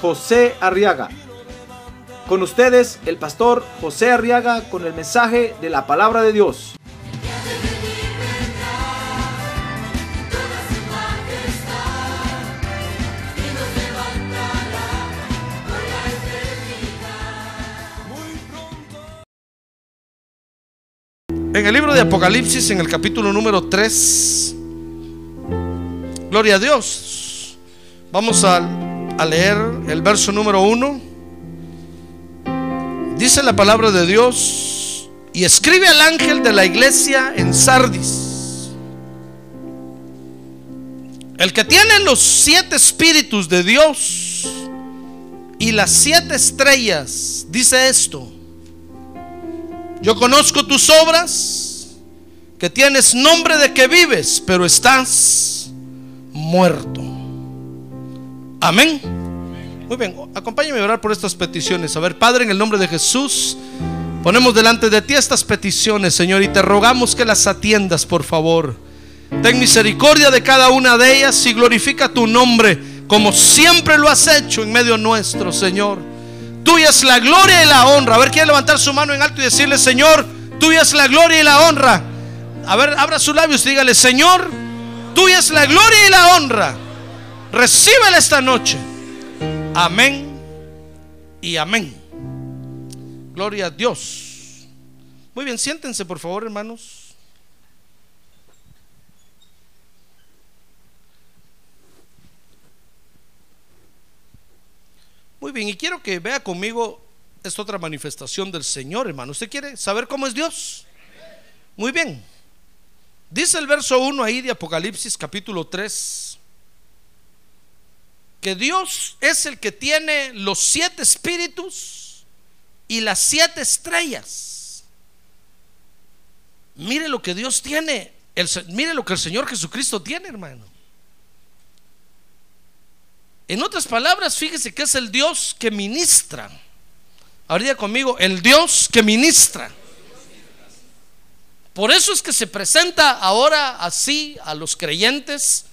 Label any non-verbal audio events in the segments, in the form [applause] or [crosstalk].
José Arriaga. Con ustedes, el pastor José Arriaga con el mensaje de la palabra de Dios. En el libro de Apocalipsis, en el capítulo número 3, gloria a Dios, vamos a, a leer el verso número 1. Dice la palabra de Dios, y escribe al ángel de la iglesia en Sardis, el que tiene los siete espíritus de Dios y las siete estrellas, dice esto. Yo conozco tus obras, que tienes nombre de que vives, pero estás muerto. Amén. Muy bien, acompáñame a orar por estas peticiones. A ver, Padre, en el nombre de Jesús, ponemos delante de ti estas peticiones, Señor, y te rogamos que las atiendas, por favor. Ten misericordia de cada una de ellas y glorifica tu nombre, como siempre lo has hecho en medio nuestro, Señor. Tuya es la gloria y la honra. A ver, quiere levantar su mano en alto y decirle, Señor, tuya es la gloria y la honra. A ver, abra sus labios y dígale, Señor, tuya es la gloria y la honra. Recíbela esta noche. Amén y amén. Gloria a Dios. Muy bien, siéntense por favor, hermanos. Muy bien, y quiero que vea conmigo esta otra manifestación del Señor, hermano. ¿Usted quiere saber cómo es Dios? Muy bien. Dice el verso 1 ahí de Apocalipsis capítulo 3 que Dios es el que tiene los siete espíritus y las siete estrellas. Mire lo que Dios tiene, mire lo que el Señor Jesucristo tiene, hermano. En otras palabras, fíjese que es el Dios que ministra. Ahorita conmigo, el Dios que ministra. Por eso es que se presenta ahora así a los creyentes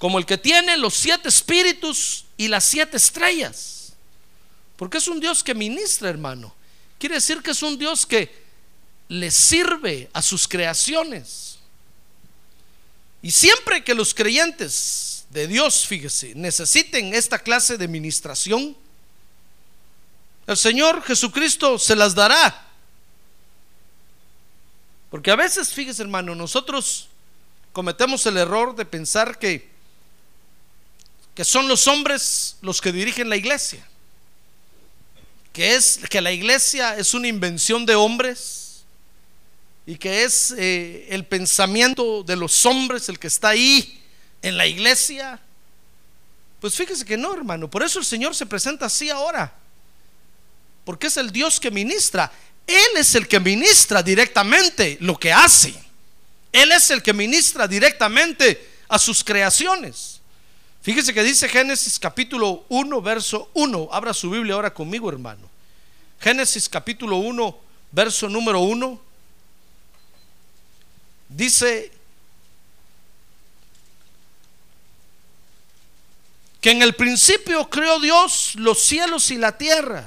como el que tiene los siete espíritus y las siete estrellas. Porque es un Dios que ministra, hermano. Quiere decir que es un Dios que le sirve a sus creaciones. Y siempre que los creyentes de Dios, fíjese, necesiten esta clase de ministración, el Señor Jesucristo se las dará. Porque a veces, fíjese hermano, nosotros cometemos el error de pensar que, que son los hombres los que dirigen la iglesia. Que es que la iglesia es una invención de hombres y que es eh, el pensamiento de los hombres el que está ahí en la iglesia. Pues fíjese que no, hermano. Por eso el Señor se presenta así ahora. Porque es el Dios que ministra. Él es el que ministra directamente lo que hace. Él es el que ministra directamente a sus creaciones. Fíjese que dice Génesis capítulo 1, verso 1. Abra su Biblia ahora conmigo, hermano. Génesis capítulo 1, verso número 1. Dice que en el principio creó Dios los cielos y la tierra.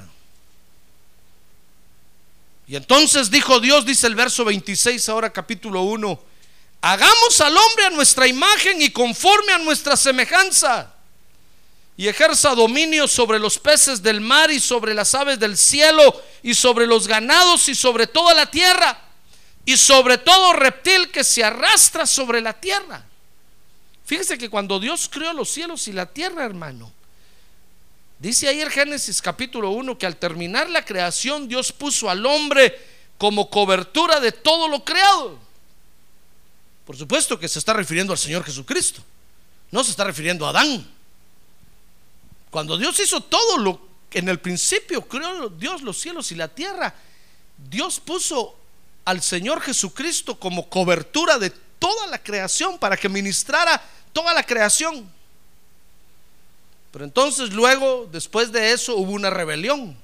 Y entonces dijo Dios, dice el verso 26 ahora capítulo 1, hagamos al hombre a nuestra imagen y conforme a nuestra semejanza, y ejerza dominio sobre los peces del mar y sobre las aves del cielo y sobre los ganados y sobre toda la tierra y sobre todo reptil que se arrastra sobre la tierra. Fíjese que cuando Dios creó los cielos y la tierra, hermano, dice ahí el Génesis capítulo 1 que al terminar la creación Dios puso al hombre como cobertura de todo lo creado. Por supuesto que se está refiriendo al Señor Jesucristo, no se está refiriendo a Adán. Cuando Dios hizo todo lo en el principio creó Dios los cielos y la tierra. Dios puso al Señor Jesucristo como cobertura de toda la creación para que ministrara toda la creación. Pero entonces luego, después de eso, hubo una rebelión.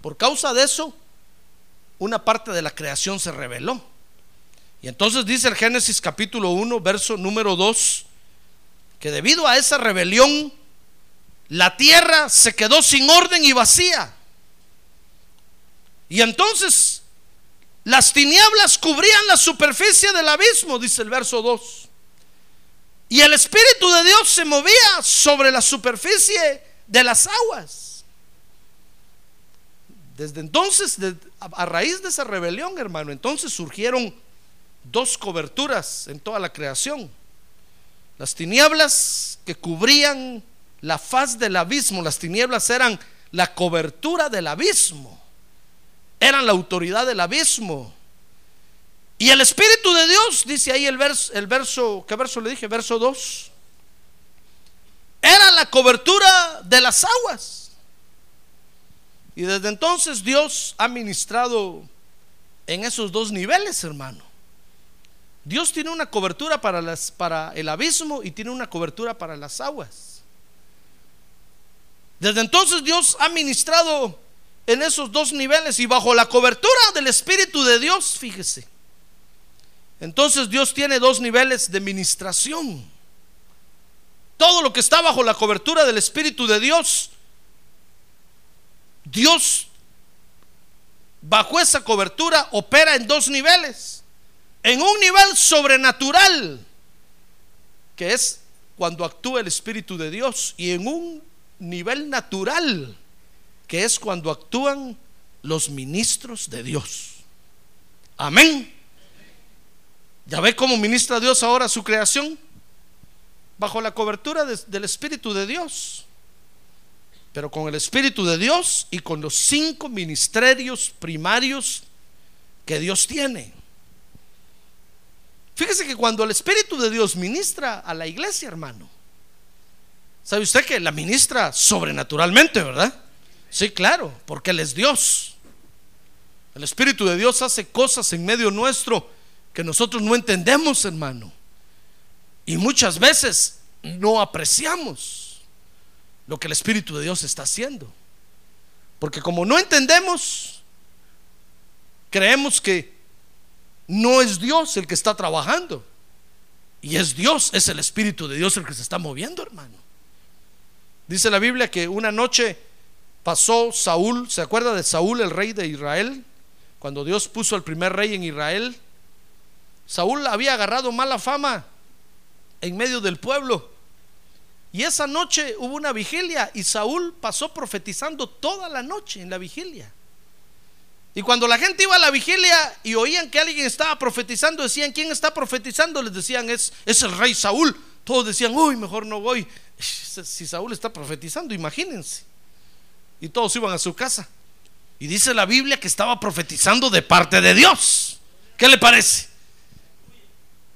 Por causa de eso, una parte de la creación se rebeló. Y entonces dice el Génesis capítulo 1, verso número 2, que debido a esa rebelión, la tierra se quedó sin orden y vacía. Y entonces las tinieblas cubrían la superficie del abismo, dice el verso 2. Y el Espíritu de Dios se movía sobre la superficie de las aguas. Desde entonces, a raíz de esa rebelión, hermano, entonces surgieron dos coberturas en toda la creación. Las tinieblas que cubrían la faz del abismo, las tinieblas eran la cobertura del abismo, eran la autoridad del abismo. Y el Espíritu de Dios, dice ahí el verso, el verso, ¿qué verso le dije? Verso 2. Era la cobertura de las aguas. Y desde entonces Dios ha ministrado en esos dos niveles, hermano. Dios tiene una cobertura para, las, para el abismo y tiene una cobertura para las aguas. Desde entonces Dios ha ministrado en esos dos niveles y bajo la cobertura del Espíritu de Dios, fíjese, entonces Dios tiene dos niveles de ministración. Todo lo que está bajo la cobertura del Espíritu de Dios, Dios bajo esa cobertura opera en dos niveles. En un nivel sobrenatural, que es cuando actúa el Espíritu de Dios, y en un nivel natural, que es cuando actúan los ministros de Dios. Amén. ¿Ya ve cómo ministra Dios ahora su creación? Bajo la cobertura del Espíritu de Dios. Pero con el Espíritu de Dios y con los cinco ministerios primarios que Dios tiene. Fíjese que cuando el Espíritu de Dios ministra a la iglesia, hermano, ¿sabe usted que la ministra sobrenaturalmente, verdad? Sí, claro, porque Él es Dios. El Espíritu de Dios hace cosas en medio nuestro que nosotros no entendemos, hermano. Y muchas veces no apreciamos lo que el Espíritu de Dios está haciendo. Porque como no entendemos, creemos que no es Dios el que está trabajando. Y es Dios, es el Espíritu de Dios el que se está moviendo, hermano. Dice la Biblia que una noche pasó Saúl, ¿se acuerda de Saúl, el rey de Israel? Cuando Dios puso el primer rey en Israel, Saúl había agarrado mala fama en medio del pueblo. Y esa noche hubo una vigilia y Saúl pasó profetizando toda la noche en la vigilia. Y cuando la gente iba a la vigilia y oían que alguien estaba profetizando, decían, ¿quién está profetizando? Les decían, es, es el rey Saúl. Todos decían, uy, mejor no voy. Si Saúl está profetizando, imagínense. Y todos iban a su casa. Y dice la Biblia que estaba profetizando de parte de Dios. ¿Qué le parece?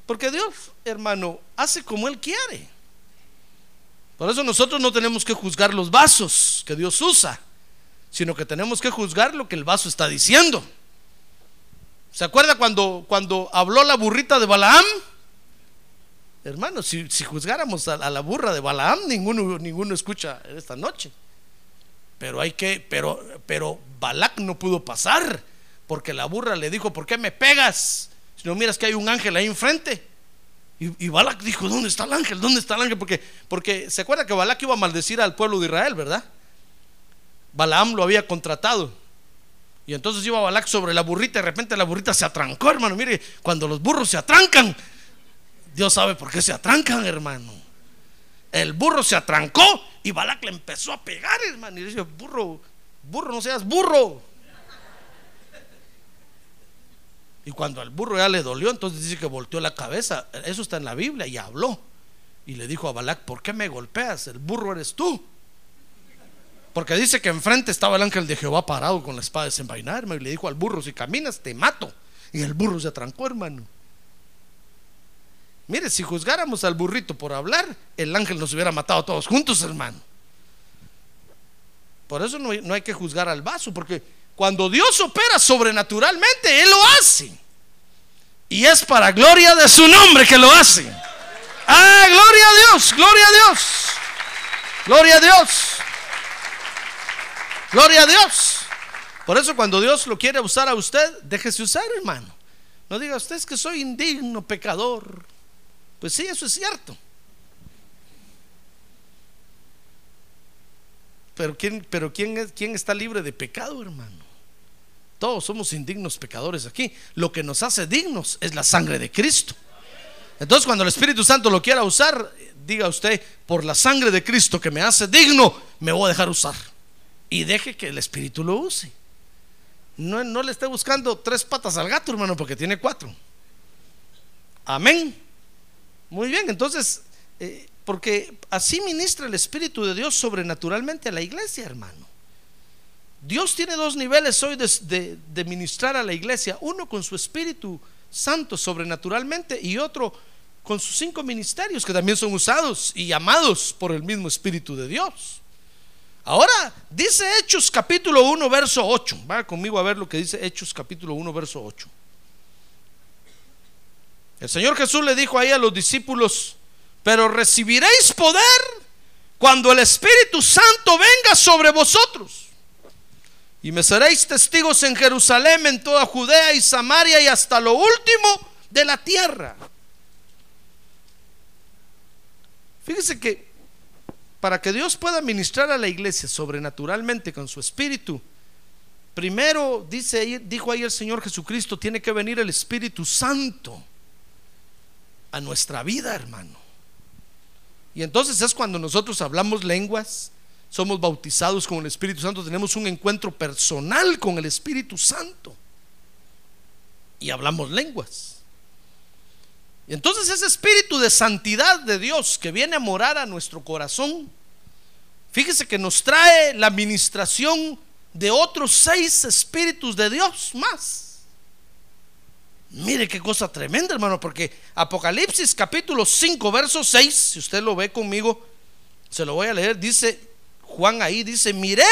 Porque Dios, hermano, hace como Él quiere. Por eso nosotros no tenemos que juzgar los vasos que Dios usa, sino que tenemos que juzgar lo que el vaso está diciendo. ¿Se acuerda cuando, cuando habló la burrita de Balaam? Hermano, si, juzgáramos a, la burra de Balaam, ninguno, escucha esta noche. Pero hay que, pero, pero Balak no pudo pasar, porque la burra le dijo, ¿por qué me pegas? Si no miras que hay un ángel ahí enfrente. Y, Balak dijo, ¿dónde está el ángel? ¿Dónde está el ángel? Porque, porque se acuerda que Balak iba a maldecir al pueblo de Israel, ¿verdad? Balaam lo había contratado. Y entonces iba Balak sobre la burrita y de repente la burrita se atrancó, hermano. Mire, cuando los burros se atrancan, Dios sabe por qué se atrancan, hermano. El burro se atrancó y Balak le empezó a pegar, hermano. Y dice, burro, burro, no seas burro. Y cuando al burro ya le dolió, entonces dice que volteó la cabeza. Eso está en la Biblia y habló. Y le dijo a Balac, ¿por qué me golpeas? El burro eres tú. Porque dice que enfrente estaba el ángel de Jehová parado con la espada desenvainada, y le dijo al burro, si caminas te mato. Y el burro se atrancó, hermano. Mire, si juzgáramos al burrito por hablar, el ángel nos hubiera matado todos juntos, hermano. Por eso no no hay que juzgar al vaso, porque cuando Dios opera sobrenaturalmente, Él lo hace. Y es para gloria de su nombre que lo hace. Ah, gloria a Dios, gloria a Dios. Gloria a Dios. Gloria a Dios. Por eso cuando Dios lo quiere usar a usted, déjese usar, hermano. No diga usted que soy indigno, pecador. Pues sí, eso es cierto. Pero ¿quién, pero quién, es, quién está libre de pecado, hermano? Todos somos indignos pecadores aquí. Lo que nos hace dignos es la sangre de Cristo. Entonces cuando el Espíritu Santo lo quiera usar, diga usted, por la sangre de Cristo que me hace digno, me voy a dejar usar. Y deje que el Espíritu lo use. No, le esté buscando tres patas al gato, hermano, porque tiene cuatro. Amén. Muy bien, entonces, eh, porque así ministra el Espíritu de Dios sobrenaturalmente a la iglesia, hermano. Dios tiene dos niveles hoy de- de ministrar a la iglesia. Uno con su Espíritu Santo sobrenaturalmente y otro con sus cinco ministerios que también son usados y llamados por el mismo Espíritu de Dios. Ahora, dice Hechos capítulo 1, verso 8. Vaya conmigo a ver lo que dice Hechos capítulo 1, verso 8. El Señor Jesús le dijo ahí a los discípulos, pero recibiréis poder cuando el Espíritu Santo venga sobre vosotros. Y me seréis testigos en Jerusalén, en toda Judea y Samaria y hasta lo último de la tierra. Fíjese que para que Dios pueda ministrar a la iglesia sobrenaturalmente con su espíritu, primero dice dijo ahí el Señor Jesucristo, tiene que venir el Espíritu Santo a nuestra vida, hermano. Y entonces es cuando nosotros hablamos lenguas, somos bautizados con el Espíritu Santo, tenemos un encuentro personal con el Espíritu Santo y hablamos lenguas. Y entonces ese espíritu de santidad de Dios que viene a morar a nuestro corazón, fíjese que nos trae la administración de otros seis espíritus de Dios más. Mire qué cosa tremenda, hermano, porque Apocalipsis capítulo 5, verso 6, si usted lo ve conmigo, se lo voy a leer, dice Juan ahí, dice, miré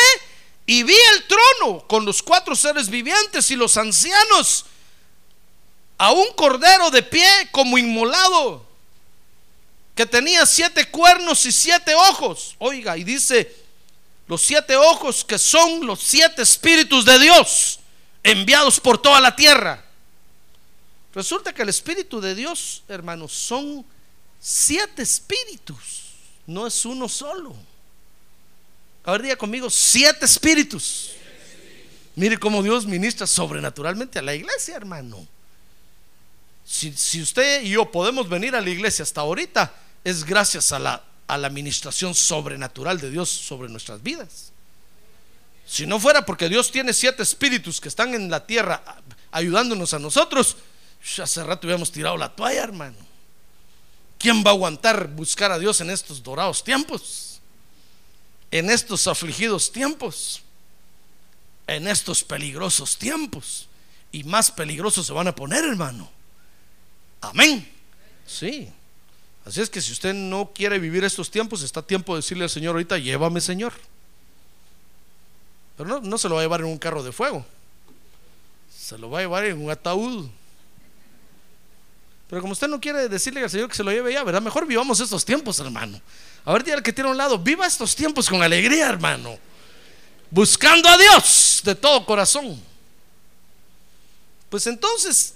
y vi el trono con los cuatro seres vivientes y los ancianos a un cordero de pie como inmolado, que tenía siete cuernos y siete ojos. Oiga, y dice, los siete ojos que son los siete espíritus de Dios enviados por toda la tierra. Resulta que el espíritu de Dios, hermanos, son siete espíritus, no es uno solo. Ahora diga conmigo, siete espíritus. Mire cómo Dios ministra sobrenaturalmente a la iglesia, hermano. Si, si usted y yo podemos venir a la iglesia hasta ahorita, es gracias a la, administración sobrenatural de Dios sobre nuestras vidas. Si no fuera porque Dios tiene siete espíritus que están en la tierra ayudándonos a nosotros, hace rato hubiéramos tirado la toalla, hermano. ¿Quién va a aguantar buscar a Dios en estos dorados tiempos? En estos afligidos tiempos, en estos peligrosos tiempos. Y más peligrosos se van a poner, hermano. Amén. Sí. Así es que si usted no quiere vivir estos tiempos, está tiempo de decirle al Señor ahorita, llévame Señor. Pero no, no se lo va a llevar en un carro de fuego. Se lo va a llevar en un ataúd. Pero como usted no quiere decirle al Señor que se lo lleve ya, ¿verdad? Mejor vivamos estos tiempos, hermano. A ver, dígale que tiene a un lado, viva estos tiempos con alegría, hermano. Buscando a Dios de todo corazón. Pues entonces,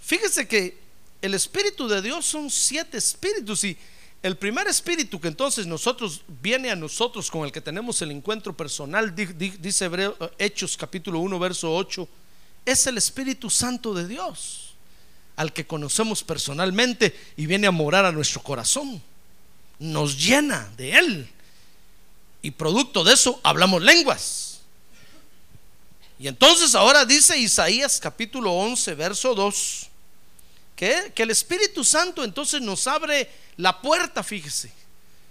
fíjese que el Espíritu de Dios son siete espíritus y el primer espíritu que entonces nosotros viene a nosotros con el que tenemos el encuentro personal, di- di- dice Hechos capítulo 1, verso 8, es el Espíritu Santo de Dios, al que conocemos personalmente y viene a morar a nuestro corazón. Nos llena de Él. Y producto de eso hablamos lenguas. Y entonces ahora dice Isaías capítulo 11, verso 2, que, el Espíritu Santo entonces nos abre la puerta, fíjese,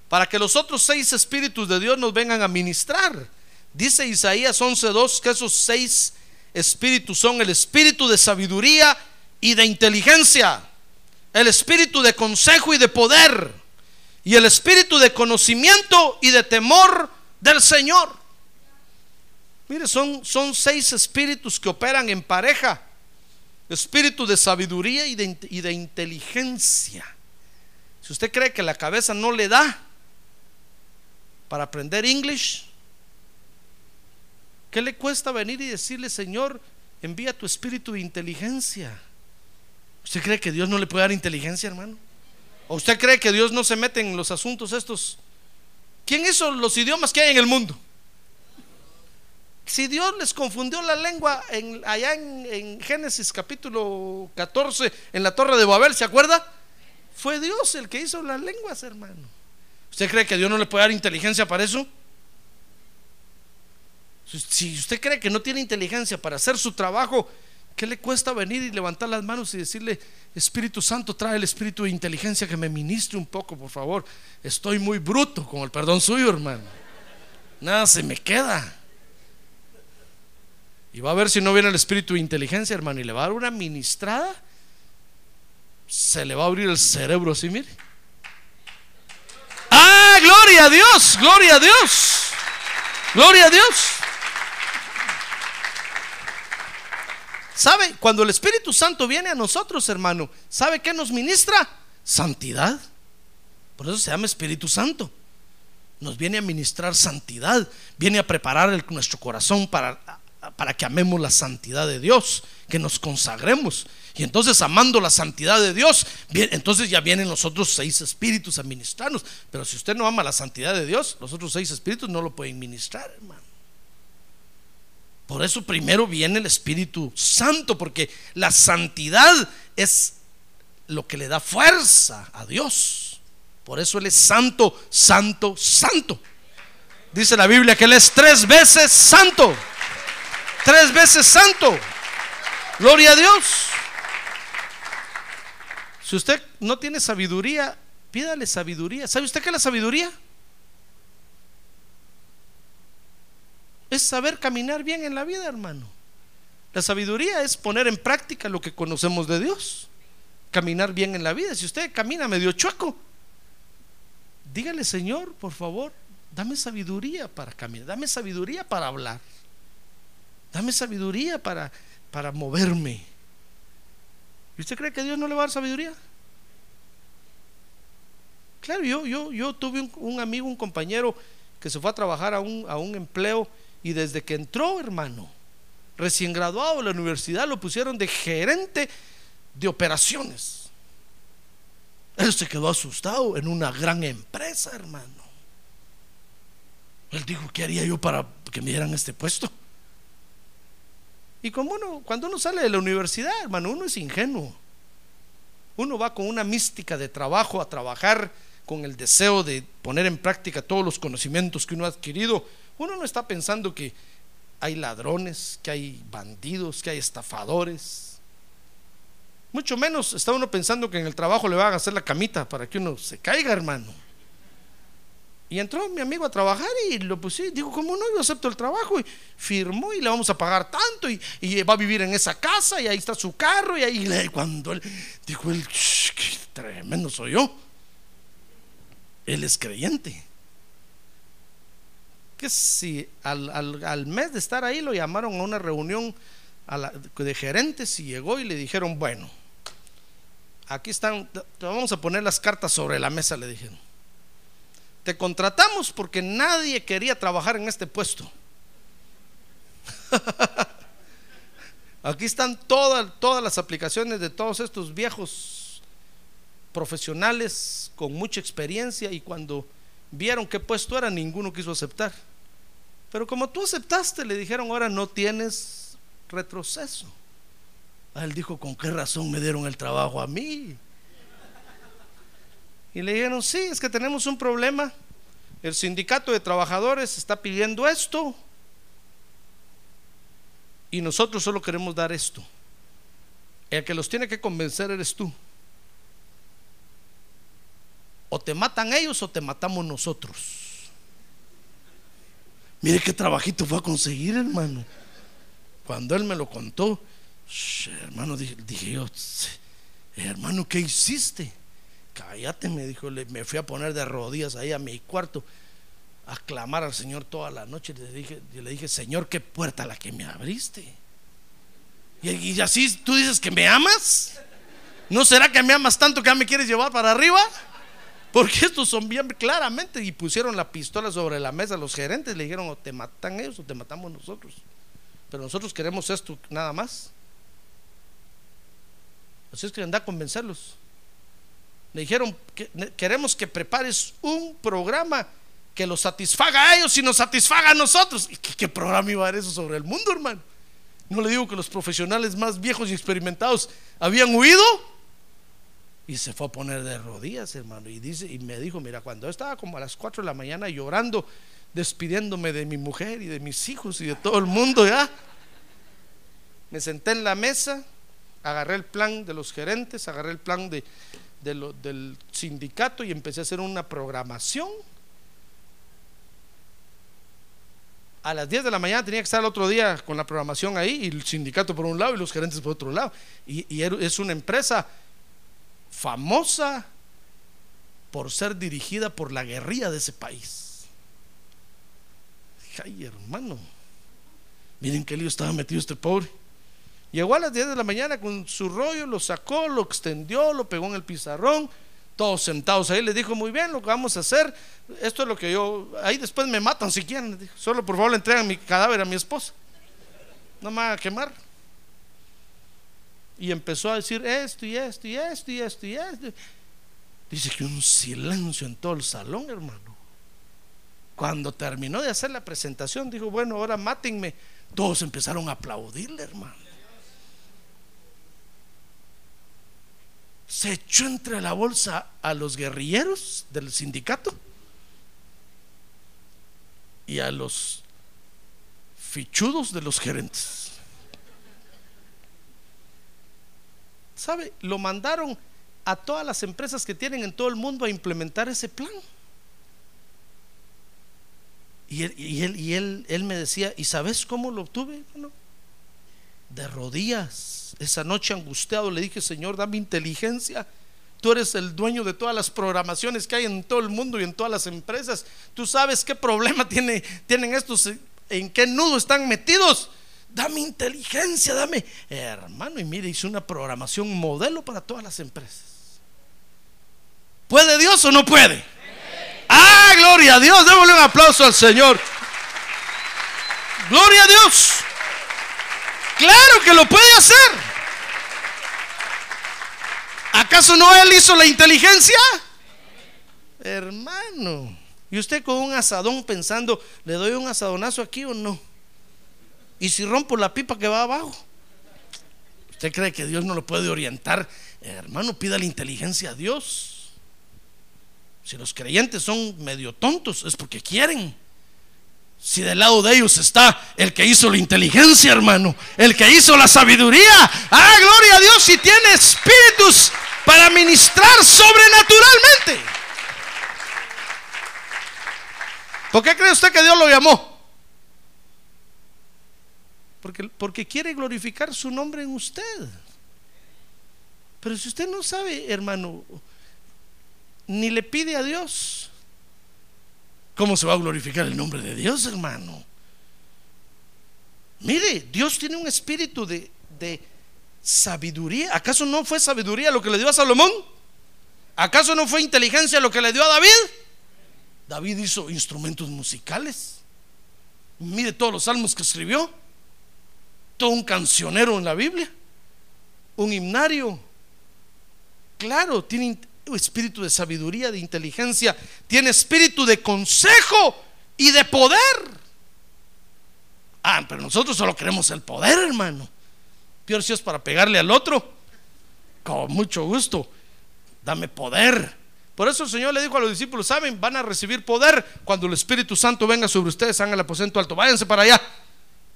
para que los otros seis espíritus de Dios nos vengan a ministrar. Dice Isaías 11:2 que esos seis espíritus son el espíritu de sabiduría y de inteligencia, el espíritu de consejo y de poder, y el espíritu de conocimiento y de temor del Señor. Mire, son, son seis espíritus que operan en pareja. Espíritu de sabiduría y de, inteligencia. Si usted cree que la cabeza no le da para aprender inglés, ¿qué le cuesta venir y decirle, Señor, envía tu espíritu de inteligencia? ¿Usted cree que Dios no le puede dar inteligencia, hermano? ¿O usted cree que Dios no se mete en los asuntos estos? ¿Quién hizo los idiomas que hay en el mundo? Si Dios les confundió la lengua en, allá en, en, Génesis capítulo 14, en la torre de Babel, ¿se acuerda? Fue Dios el que hizo las lenguas, hermano. ¿Usted cree que Dios no le puede dar inteligencia para eso? Si usted cree que no tiene inteligencia para hacer su trabajo, ¿qué le cuesta venir y levantar las manos y decirle, Espíritu Santo, trae el espíritu de inteligencia que me ministre un poco, por favor? Estoy muy bruto con el perdón suyo, hermano. Nada se me queda. Y va a ver si no viene el espíritu de inteligencia, hermano, y le va a dar una ministrada. Se le va a abrir el cerebro así, mire. ¡Ah, gloria a Dios! ¡Gloria a Dios! ¡Gloria a Dios! ¿Sabe? Cuando el Espíritu Santo viene a nosotros, hermano, ¿sabe qué nos ministra? Santidad. Por eso se llama Espíritu Santo. Nos viene a ministrar santidad, viene a preparar nuestro corazón para, para que amemos la santidad de Dios, que nos consagremos. Y entonces, amando la santidad de Dios, entonces ya vienen los otros seis espíritus a ministrarnos. Pero si usted no ama la santidad de Dios, los otros seis espíritus no lo pueden ministrar, hermano. Por eso primero viene el Espíritu Santo, porque la santidad es lo que le da fuerza a Dios. Por eso Él es santo, santo, santo. Dice la Biblia que Él es tres veces santo. Tres veces santo. Gloria a Dios. Si usted no tiene sabiduría, pídale sabiduría. ¿Sabe usted qué es la sabiduría? es saber caminar bien en la vida, hermano. La sabiduría es poner en práctica lo que conocemos de Dios. Caminar bien en la vida. Si usted camina medio chueco, dígale, Señor, por favor, dame sabiduría para caminar, dame sabiduría para hablar, dame sabiduría para, para moverme. ¿Y usted cree que Dios no le va a dar sabiduría? Claro, yo, yo, yo tuve un, un amigo, un compañero que se fue a trabajar a un, a un empleo y desde que entró, hermano, recién graduado de la universidad, lo pusieron de gerente de operaciones. Él se quedó asustado en una gran empresa, hermano. Él dijo, ¿qué haría yo para que me dieran este puesto? Y como uno, cuando uno sale de la universidad, hermano, uno es ingenuo. Uno va con una mística de trabajo a trabajar con el deseo de poner en práctica todos los conocimientos que uno ha adquirido uno no está pensando que hay ladrones, que hay bandidos, que hay estafadores. Mucho menos está uno pensando que en el trabajo le van a hacer la camita para que uno se caiga, hermano. Y entró mi amigo a trabajar y lo puse, digo, ¿cómo no? Yo acepto el trabajo y firmó y le vamos a pagar tanto y, va a vivir en esa casa y ahí está su carro y ahí [laughs] cuando él dijo, él, qué tremendo soy yo. Él es creyente que si al, mes de estar ahí lo llamaron a una reunión de gerentes y llegó y le dijeron, bueno, aquí están, te vamos a poner las cartas sobre la mesa, le dijeron. Te contratamos porque nadie quería trabajar en este puesto. [laughs] Aquí están todas, todas las aplicaciones de todos estos viejos profesionales con mucha experiencia y cuando vieron qué puesto era, ninguno quiso aceptar. Pero como tú aceptaste, le dijeron, ahora no tienes retroceso. él dijo, ¿con qué razón me dieron el trabajo a mí? Y le dijeron, sí, es que tenemos un problema. El sindicato de trabajadores está pidiendo esto. Y nosotros solo queremos dar esto. El que los tiene que convencer eres tú. O te matan ellos o te matamos nosotros. Mire qué trabajito fue a conseguir, hermano. Cuando él me lo contó, hermano, dije, yo, hermano, ¿qué hiciste? Cállate, me dijo, me fui a poner de rodillas ahí a mi cuarto. a clamar al Señor toda la noche. Le dije, yo le dije, Señor, qué puerta la que me abriste. Y, así tú dices que me amas. ¿No será que me amas tanto que ya me quieres llevar para arriba? Porque estos son bien claramente y pusieron la pistola sobre la mesa los gerentes. Le dijeron, o te matan ellos o te matamos nosotros. Pero nosotros queremos esto nada más. Así es que anda a convencerlos. Le dijeron, que, queremos que prepares un programa que los satisfaga a ellos y nos satisfaga a nosotros. ¿Y qué, programa iba a haber eso sobre el mundo, hermano? No le digo que los profesionales más viejos y experimentados habían huido. Y se fue a poner de rodillas, hermano. Y, dice, y me dijo, mira, cuando estaba como a las 4 de la mañana llorando, despidiéndome de mi mujer y de mis hijos y de todo el mundo ya, me senté en la mesa, agarré el plan de los gerentes, agarré el plan de, del sindicato y empecé a hacer una programación. A las 10 de la mañana tenía que estar el otro día con la programación ahí y el sindicato por un lado y los gerentes por otro lado. Y, y es una empresa famosa por ser dirigida por la guerrilla de ese país. Ay, hermano, miren qué lío estaba metido este pobre. Llegó a las 10 de la mañana con su rollo, lo sacó, lo extendió, lo pegó en el pizarrón, todos sentados ahí. Le dijo, muy bien, lo que vamos a hacer, esto es lo que yo, ahí después me matan si quieren. Solo por favor le entregan mi cadáver a mi esposa. No me van a quemar. Y empezó a decir esto y esto y esto y esto y esto. Dice que un silencio en todo el salón, hermano. Cuando terminó de hacer la presentación, dijo, bueno, ahora mátenme. Todos empezaron a aplaudirle, hermano. Se echó entre la bolsa a los guerrilleros del sindicato y a los fichudos de los gerentes. ¿Sabe? Lo mandaron a todas las empresas que tienen en todo el mundo a implementar ese plan. Y él, y él, y él, me decía, ¿y sabes cómo lo obtuve? De rodillas. Esa noche angustiado le dije, Señor, dame inteligencia. Tú eres el dueño de todas las programaciones que hay en todo el mundo y en todas las empresas. Tú sabes qué problema [laughs] tiene, tienen estos, en qué nudo están metidos dame inteligencia, dame. hermano, y mire, hice una programación modelo para todas las empresas. ¿Puede Dios o no puede? Ah, gloria a Dios. Démosle un aplauso al Señor. Gloria a Dios. Claro que lo puede hacer. ¿Acaso no Él hizo la inteligencia? Hermano. Y usted con un asadón pensando, ¿le doy un asadonazo aquí o no? ¿Y si rompo la pipa que va abajo? ¿Usted cree que Dios no lo puede orientar? hermano, pida la inteligencia a Dios. Si los creyentes son medio tontos, es porque quieren. Si del lado de ellos está el que hizo la inteligencia, hermano, el que hizo la sabiduría. Ah, gloria a Dios, si tiene espíritus para ministrar sobrenaturalmente. ¿Por qué cree usted que Dios lo llamó? Porque, porque quiere glorificar su nombre en usted. Pero si usted no sabe, hermano, ni le pide a Dios, ¿cómo se va a glorificar el nombre de Dios, hermano? Mire, Dios tiene un espíritu de, de sabiduría. ¿Acaso no fue sabiduría lo que le dio a Salomón? ¿Acaso no fue inteligencia lo que le dio a David? David hizo instrumentos musicales. Mire todos los salmos que escribió todo un cancionero en la Biblia, un himnario. Claro, tiene espíritu de sabiduría, de inteligencia, tiene espíritu de consejo y de poder. Ah, pero nosotros solo queremos el poder, hermano. Peor si es para pegarle al otro. Con mucho gusto. Dame poder. Por eso el Señor le dijo a los discípulos, saben, van a recibir poder cuando el Espíritu Santo venga sobre ustedes, hagan el aposento alto, váyanse para allá.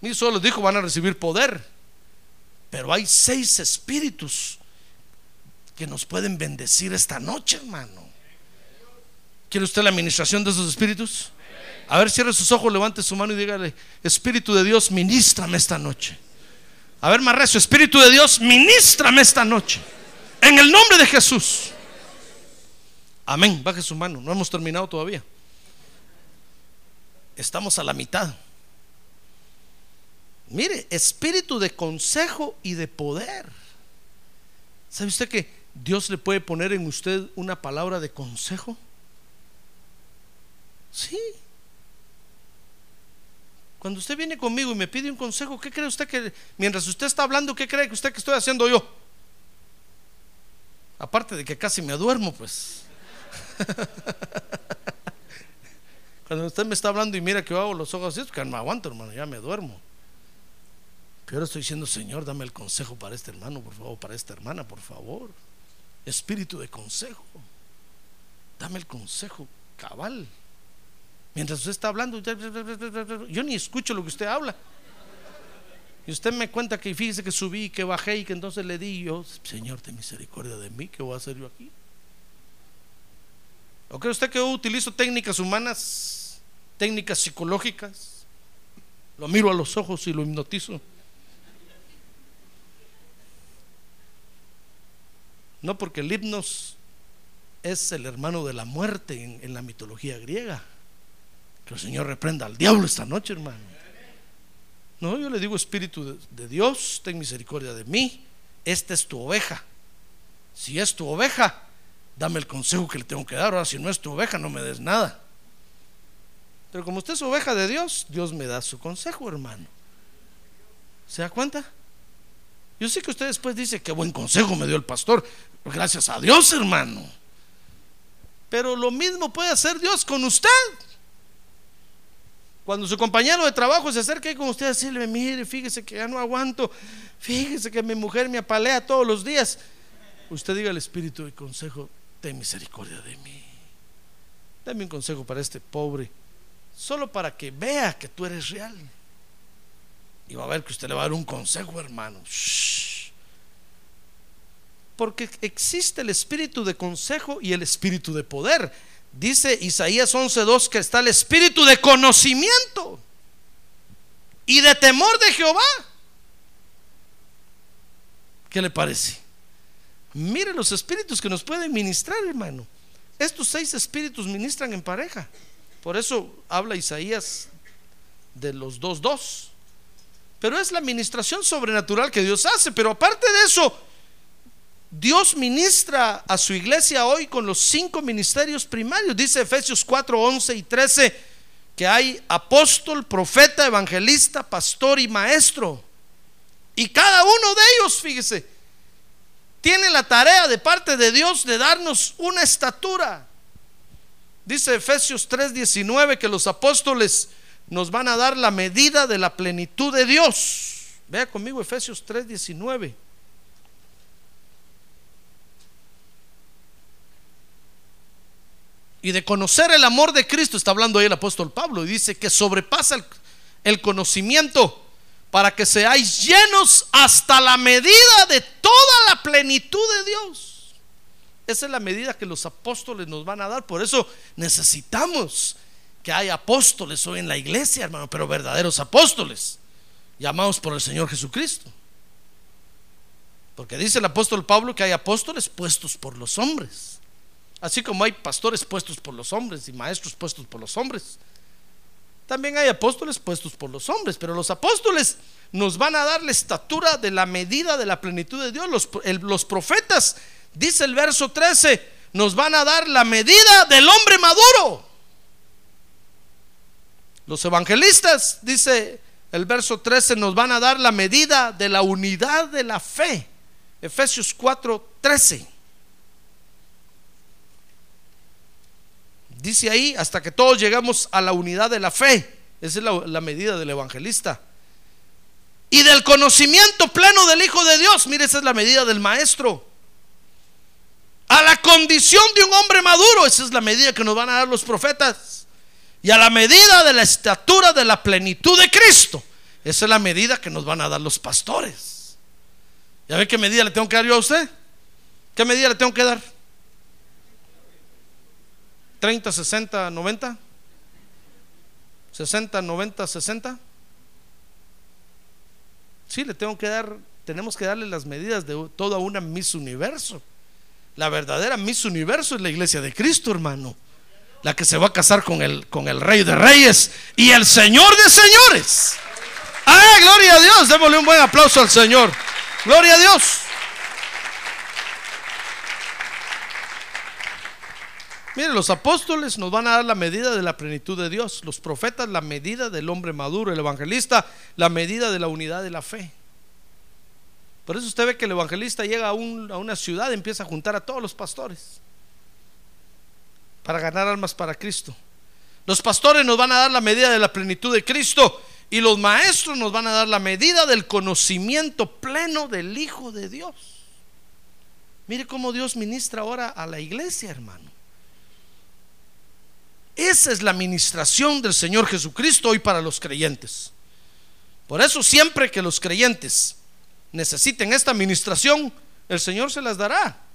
Y solo les dijo, van a recibir poder. Pero hay seis espíritus que nos pueden bendecir esta noche, hermano. ¿Quiere usted la administración de esos espíritus? A ver, cierre sus ojos, levante su mano y dígale, Espíritu de Dios, ministrame esta noche. A ver, más Espíritu de Dios, ministrame esta noche. En el nombre de Jesús. Amén. Baje su mano, no hemos terminado todavía. estamos a la mitad. Mire, espíritu de consejo y de poder. ¿Sabe usted que Dios le puede poner en usted una palabra de consejo? Sí. Cuando usted viene conmigo y me pide un consejo, ¿qué cree usted que mientras usted está hablando, qué cree que usted que estoy haciendo yo? Aparte de que casi me duermo, pues. [laughs] Cuando usted me está hablando y mira que yo hago los ojos así, es que no aguanto, hermano, ya me duermo. Pero ahora estoy diciendo, Señor, dame el consejo para este hermano, por favor, para esta hermana, por favor. Espíritu de consejo. Dame el consejo cabal. Mientras usted está hablando, yo ni escucho lo que usted habla. Y usted me cuenta que fíjese que subí, que bajé y que entonces le di yo, Señor, ten misericordia de mí, ¿qué voy a hacer yo aquí? ¿O cree usted que yo utilizo técnicas humanas, técnicas psicológicas? Lo miro a los ojos y lo hipnotizo. No porque el hipnos es el hermano de la muerte en, en la mitología griega. Que el Señor reprenda al diablo esta noche, hermano. No, yo le digo, Espíritu de Dios, ten misericordia de mí. Esta es tu oveja. Si es tu oveja, dame el consejo que le tengo que dar. Ahora, si no es tu oveja, no me des nada. Pero como usted es oveja de Dios, Dios me da su consejo, hermano. ¿Se da cuenta? Yo sé que usted después dice que buen consejo me dio el pastor. Gracias a Dios, hermano. Pero lo mismo puede hacer Dios con usted. Cuando su compañero de trabajo se acerca con usted a decirle, mire, fíjese que ya no aguanto, fíjese que mi mujer me apalea todos los días. Usted diga al espíritu de consejo, ten misericordia de mí. Dame un consejo para este pobre, solo para que vea que tú eres real. Y va a ver que usted le va a dar un consejo, hermano. Porque existe el espíritu de consejo y el espíritu de poder. Dice Isaías 11:2 que está el espíritu de conocimiento y de temor de Jehová. ¿Qué le parece? Mire los espíritus que nos pueden ministrar, hermano. Estos seis espíritus ministran en pareja. Por eso habla Isaías de los dos dos. Pero es la administración sobrenatural que Dios hace. Pero aparte de eso, Dios ministra a su iglesia hoy con los cinco ministerios primarios. Dice Efesios 4, 11 y 13 que hay apóstol, profeta, evangelista, pastor y maestro. Y cada uno de ellos, fíjese, tiene la tarea de parte de Dios de darnos una estatura. Dice Efesios 3:19 que los apóstoles nos van a dar la medida de la plenitud de Dios. Vea conmigo Efesios 3:19. Y de conocer el amor de Cristo, está hablando ahí el apóstol Pablo, y dice que sobrepasa el, el conocimiento para que seáis llenos hasta la medida de toda la plenitud de Dios. Esa es la medida que los apóstoles nos van a dar. Por eso necesitamos que haya apóstoles hoy en la iglesia, hermano, pero verdaderos apóstoles, llamados por el Señor Jesucristo. Porque dice el apóstol Pablo que hay apóstoles puestos por los hombres. Así como hay pastores puestos por los hombres y maestros puestos por los hombres. También hay apóstoles puestos por los hombres, pero los apóstoles nos van a dar la estatura de la medida de la plenitud de Dios. Los, los profetas, dice el verso 13, nos van a dar la medida del hombre maduro. Los evangelistas, dice el verso 13, nos van a dar la medida de la unidad de la fe. Efesios 4, 13. Dice ahí, hasta que todos llegamos a la unidad de la fe. Esa es la, la, medida del evangelista. Y del conocimiento pleno del Hijo de Dios. Mire, esa es la medida del maestro. A la condición de un hombre maduro. Esa es la medida que nos van a dar los profetas. Y a la medida de la estatura de la plenitud de Cristo. Esa es la medida que nos van a dar los pastores. ¿Ya ve qué medida le tengo que dar yo a usted? ¿Qué medida le tengo que dar? 30, 60, 90. 60, 90, 60. Sí, le tengo que dar, tenemos que darle las medidas de toda una Miss Universo. La verdadera Miss Universo es la iglesia de Cristo, hermano. La que se va a casar con el, con el rey de reyes y el señor de señores. ¡Ah, gloria a Dios! Démosle un buen aplauso al Señor. Gloria a Dios. Mire, los apóstoles nos van a dar la medida de la plenitud de Dios, los profetas la medida del hombre maduro, el evangelista la medida de la unidad de la fe. Por eso usted ve que el evangelista llega a, un- a una ciudad y empieza a juntar a todos los pastores para ganar almas para Cristo. Los pastores nos van a dar la medida de la plenitud de Cristo y los maestros nos van a dar la medida del conocimiento pleno del Hijo de Dios. Mire cómo Dios ministra ahora a la iglesia, hermano. Esa es la ministración del Señor Jesucristo hoy para los creyentes. Por eso siempre que los creyentes necesiten esta ministración, el Señor se las dará.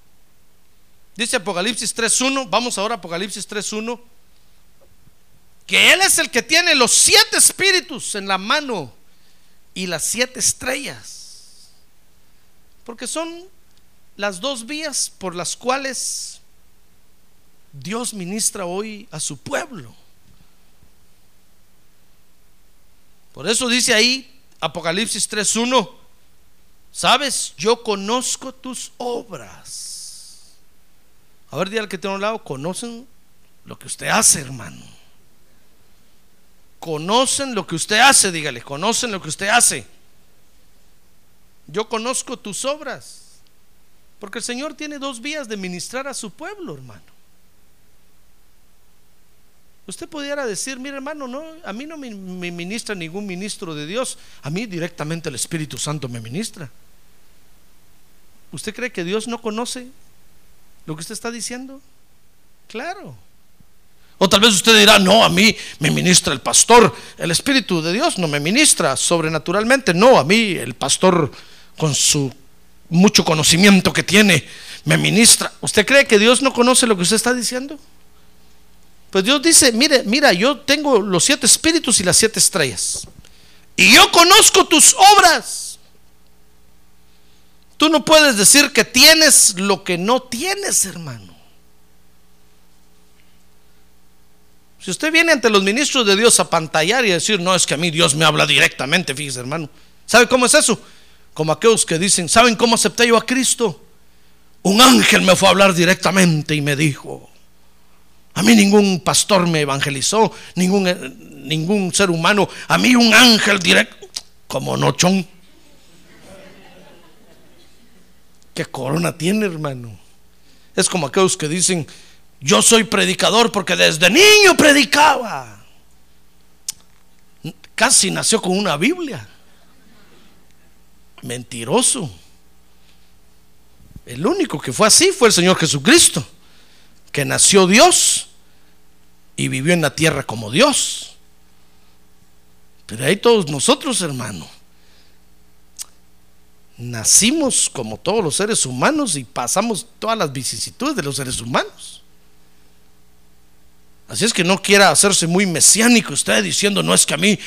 Dice Apocalipsis 3.1, vamos ahora a Apocalipsis 3.1, que Él es el que tiene los siete espíritus en la mano y las siete estrellas. Porque son las dos vías por las cuales Dios ministra hoy a su pueblo. Por eso dice ahí Apocalipsis 3.1, sabes, yo conozco tus obras. A ver, dígale al que tiene un lado, conocen lo que usted hace, hermano. Conocen lo que usted hace, dígale, conocen lo que usted hace. Yo conozco tus obras. Porque el Señor tiene dos vías de ministrar a su pueblo, hermano. Usted pudiera decir, mire hermano, no, a mí no me ministra ningún ministro de Dios, a mí directamente el Espíritu Santo me ministra. ¿Usted cree que Dios no conoce lo que usted está diciendo? Claro. O tal vez usted dirá, no, a mí me ministra el pastor, el Espíritu de Dios no me ministra sobrenaturalmente, no, a mí el pastor con su mucho conocimiento que tiene me ministra. ¿Usted cree que Dios no conoce lo que usted está diciendo? Pues Dios dice, mire, mira, yo tengo los siete espíritus y las siete estrellas. Y yo conozco tus obras. Tú no puedes decir que tienes lo que no tienes, hermano. Si usted viene ante los ministros de Dios a pantallar y a decir, no, es que a mí Dios me habla directamente, fíjese, hermano. ¿Sabe cómo es eso? Como aquellos que dicen, ¿saben cómo acepté yo a Cristo? Un ángel me fue a hablar directamente y me dijo, a mí ningún pastor me evangelizó, ningún, ningún ser humano. A mí un ángel directo, como nochón. ¿Qué corona tiene, hermano? Es como aquellos que dicen, yo soy predicador porque desde niño predicaba. Casi nació con una Biblia. Mentiroso. El único que fue así fue el Señor Jesucristo que nació Dios y vivió en la tierra como Dios. Pero ahí todos nosotros, hermano, nacimos como todos los seres humanos y pasamos todas las vicisitudes de los seres humanos. Así es que no quiera hacerse muy mesiánico usted diciendo, no es que a mí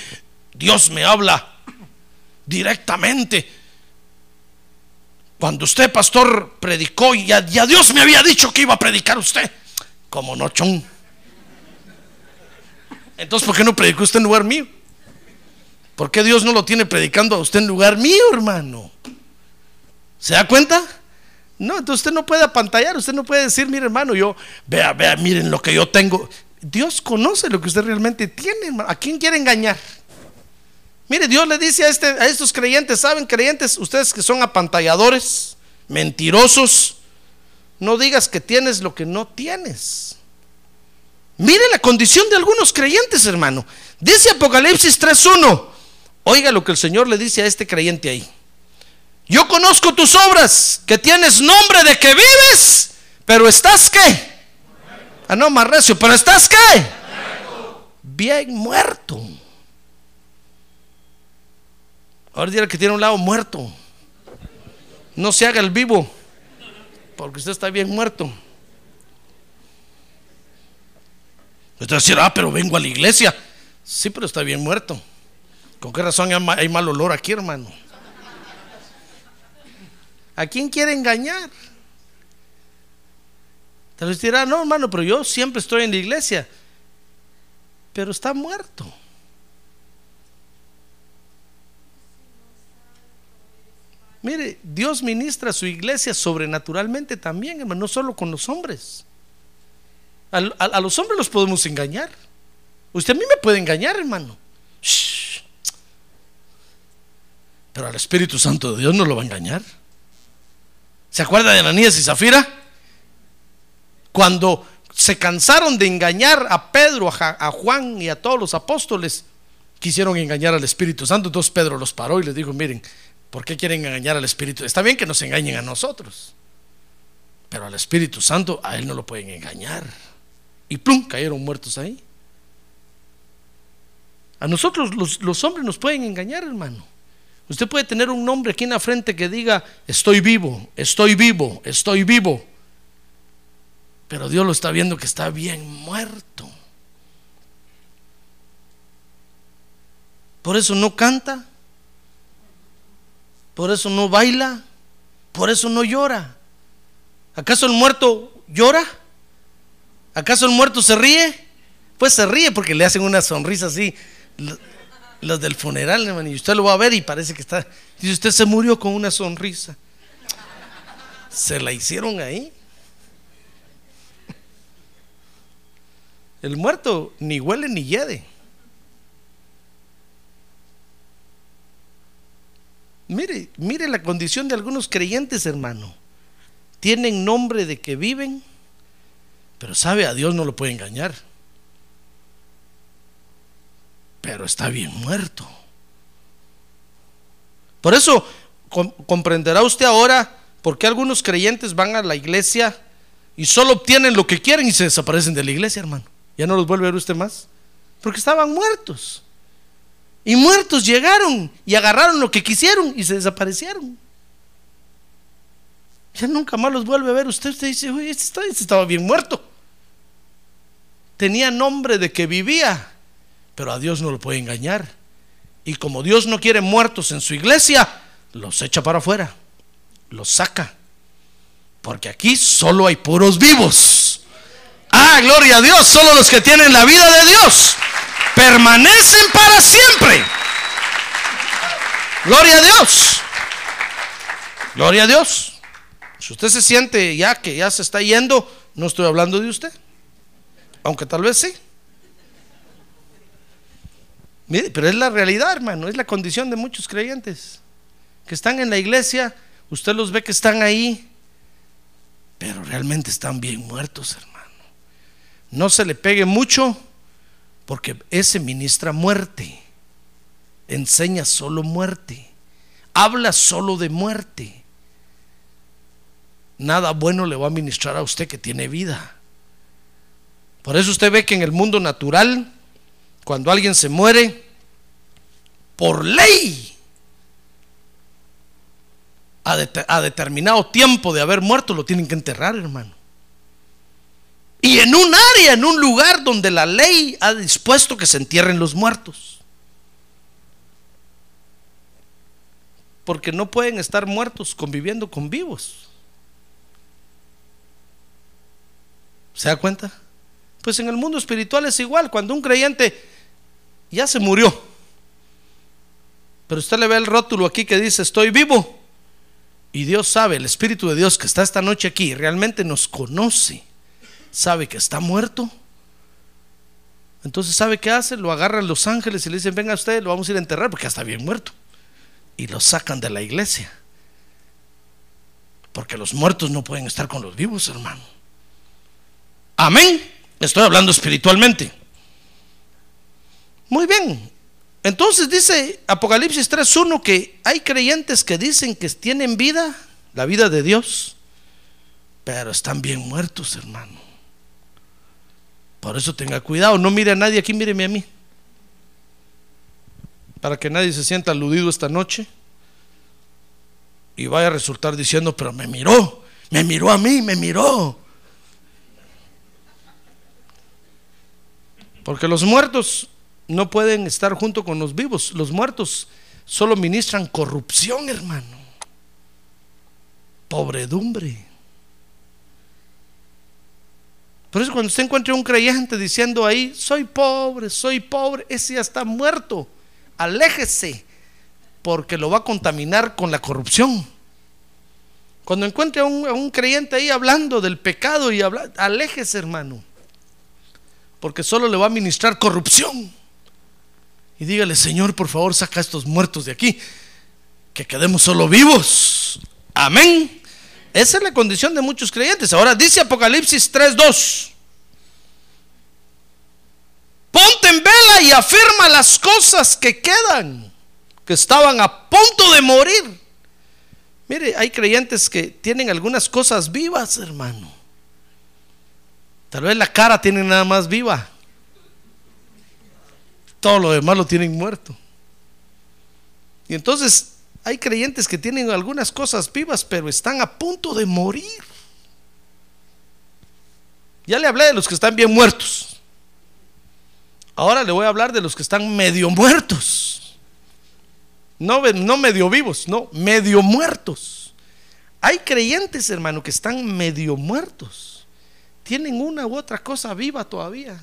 Dios me habla directamente. Cuando usted, pastor, predicó y ya Dios me había dicho que iba a predicar usted, como nochón. Entonces, ¿por qué no predicó usted en lugar mío? ¿Por qué Dios no lo tiene predicando a usted en lugar mío, hermano? ¿Se da cuenta? No, entonces usted no puede apantallar, usted no puede decir, mire hermano, yo, vea, vea, miren lo que yo tengo. Dios conoce lo que usted realmente tiene, hermano. ¿A quién quiere engañar? Mire, Dios le dice a, este, a estos creyentes, ¿saben creyentes? Ustedes que son apantalladores, mentirosos, no digas que tienes lo que no tienes. Mire la condición de algunos creyentes, hermano. Dice Apocalipsis 3.1. Oiga lo que el Señor le dice a este creyente ahí. Yo conozco tus obras, que tienes nombre de que vives, pero estás qué? Ah, no, más recio, pero estás qué? Bien muerto. Ahora dirá que tiene un lado muerto. No se haga el vivo, porque usted está bien muerto. Usted va a decir, ah, pero vengo a la iglesia. Sí, pero está bien muerto. ¿Con qué razón hay ma- hay mal olor aquí, hermano? ¿A quién quiere engañar? Tal vez dirá, no, hermano, pero yo siempre estoy en la iglesia. Pero está muerto. Mire, Dios ministra a su iglesia sobrenaturalmente también, hermano, no solo con los hombres. A, a- a los hombres los podemos engañar. Usted a mí me puede engañar, hermano. Shh. Pero al Espíritu Santo de Dios no lo va a engañar. ¿Se acuerda de Ananías y Zafira? Cuando se cansaron de engañar a Pedro, a, Juan y a todos los apóstoles, quisieron engañar al Espíritu Santo. Entonces Pedro los paró y les dijo, miren, ¿por qué quieren engañar al Espíritu? Está bien que nos engañen a nosotros, pero al Espíritu Santo a él no lo pueden engañar. Y plum, cayeron muertos ahí. A nosotros los, los hombres nos pueden engañar, hermano. Usted puede tener un nombre aquí en la frente que diga, estoy vivo, estoy vivo, estoy vivo. Pero Dios lo está viendo que está bien muerto. Por eso no canta, por eso no baila, por eso no llora. ¿Acaso el muerto llora? ¿Acaso el muerto se ríe? Pues se ríe porque le hacen una sonrisa así. Los del funeral, hermano, y usted lo va a ver y parece que está. Dice, usted se murió con una sonrisa. Se la hicieron ahí. El muerto ni huele ni hiede. Mire, mire la condición de algunos creyentes, hermano. Tienen nombre de que viven, pero sabe a Dios no lo puede engañar. Pero está bien muerto. Por eso com- comprenderá usted ahora por qué algunos creyentes van a la iglesia y solo obtienen lo que quieren y se desaparecen de la iglesia, hermano. Ya no los vuelve a ver usted más. Porque estaban muertos. Y muertos llegaron y agarraron lo que quisieron y se desaparecieron. Ya nunca más los vuelve a ver usted. Usted dice, oye, este este estaba bien muerto. Tenía nombre de que vivía, pero a Dios no lo puede engañar. Y como Dios no quiere muertos en su iglesia, los echa para afuera, los saca. Porque aquí solo hay puros vivos. Ah, gloria a Dios, solo los que tienen la vida de Dios permanecen para siempre. Gloria a Dios. Gloria a Dios. Si usted se siente ya que ya se está yendo, no estoy hablando de usted. Aunque tal vez sí. Mire, pero es la realidad, hermano, es la condición de muchos creyentes que están en la iglesia, usted los ve que están ahí, pero realmente están bien muertos, hermano. No se le pegue mucho porque ese ministra muerte, enseña solo muerte, habla solo de muerte. Nada bueno le va a ministrar a usted que tiene vida. Por eso usted ve que en el mundo natural, cuando alguien se muere, por ley, a, det- a determinado tiempo de haber muerto, lo tienen que enterrar, hermano. Y en un área, en un lugar donde la ley ha dispuesto que se entierren los muertos. Porque no pueden estar muertos conviviendo con vivos. ¿Se da cuenta? Pues en el mundo espiritual es igual. Cuando un creyente ya se murió, pero usted le ve el rótulo aquí que dice estoy vivo, y Dios sabe, el Espíritu de Dios que está esta noche aquí, realmente nos conoce, sabe que está muerto. Entonces, ¿sabe qué hace? Lo agarran los ángeles y le dicen, venga usted, lo vamos a ir a enterrar porque está bien muerto. Y lo sacan de la iglesia. Porque los muertos no pueden estar con los vivos, hermano. Amén. Estoy hablando espiritualmente. Muy bien. Entonces dice Apocalipsis 3.1 que hay creyentes que dicen que tienen vida, la vida de Dios, pero están bien muertos, hermano. Por eso tenga cuidado, no mire a nadie aquí, míreme a mí. Para que nadie se sienta aludido esta noche y vaya a resultar diciendo, pero me miró, me miró a mí, me miró. Porque los muertos no pueden estar junto con los vivos. Los muertos solo ministran corrupción, hermano. Pobredumbre. Por eso cuando usted encuentre un creyente diciendo ahí, soy pobre, soy pobre, ese ya está muerto. Aléjese, porque lo va a contaminar con la corrupción. Cuando encuentre a un, a un creyente ahí hablando del pecado y habla, aléjese, hermano, porque solo le va a ministrar corrupción. Y dígale, Señor, por favor, saca a estos muertos de aquí, que quedemos solo vivos. Amén. Esa es la condición de muchos creyentes. Ahora dice Apocalipsis 3:2. Ponte en vela y afirma las cosas que quedan, que estaban a punto de morir. Mire, hay creyentes que tienen algunas cosas vivas, hermano. Tal vez la cara tiene nada más viva. Todo lo demás lo tienen muerto. Y entonces hay creyentes que tienen algunas cosas vivas, pero están a punto de morir. Ya le hablé de los que están bien muertos. Ahora le voy a hablar de los que están medio muertos. No, no medio vivos, no, medio muertos. Hay creyentes, hermano, que están medio muertos. Tienen una u otra cosa viva todavía.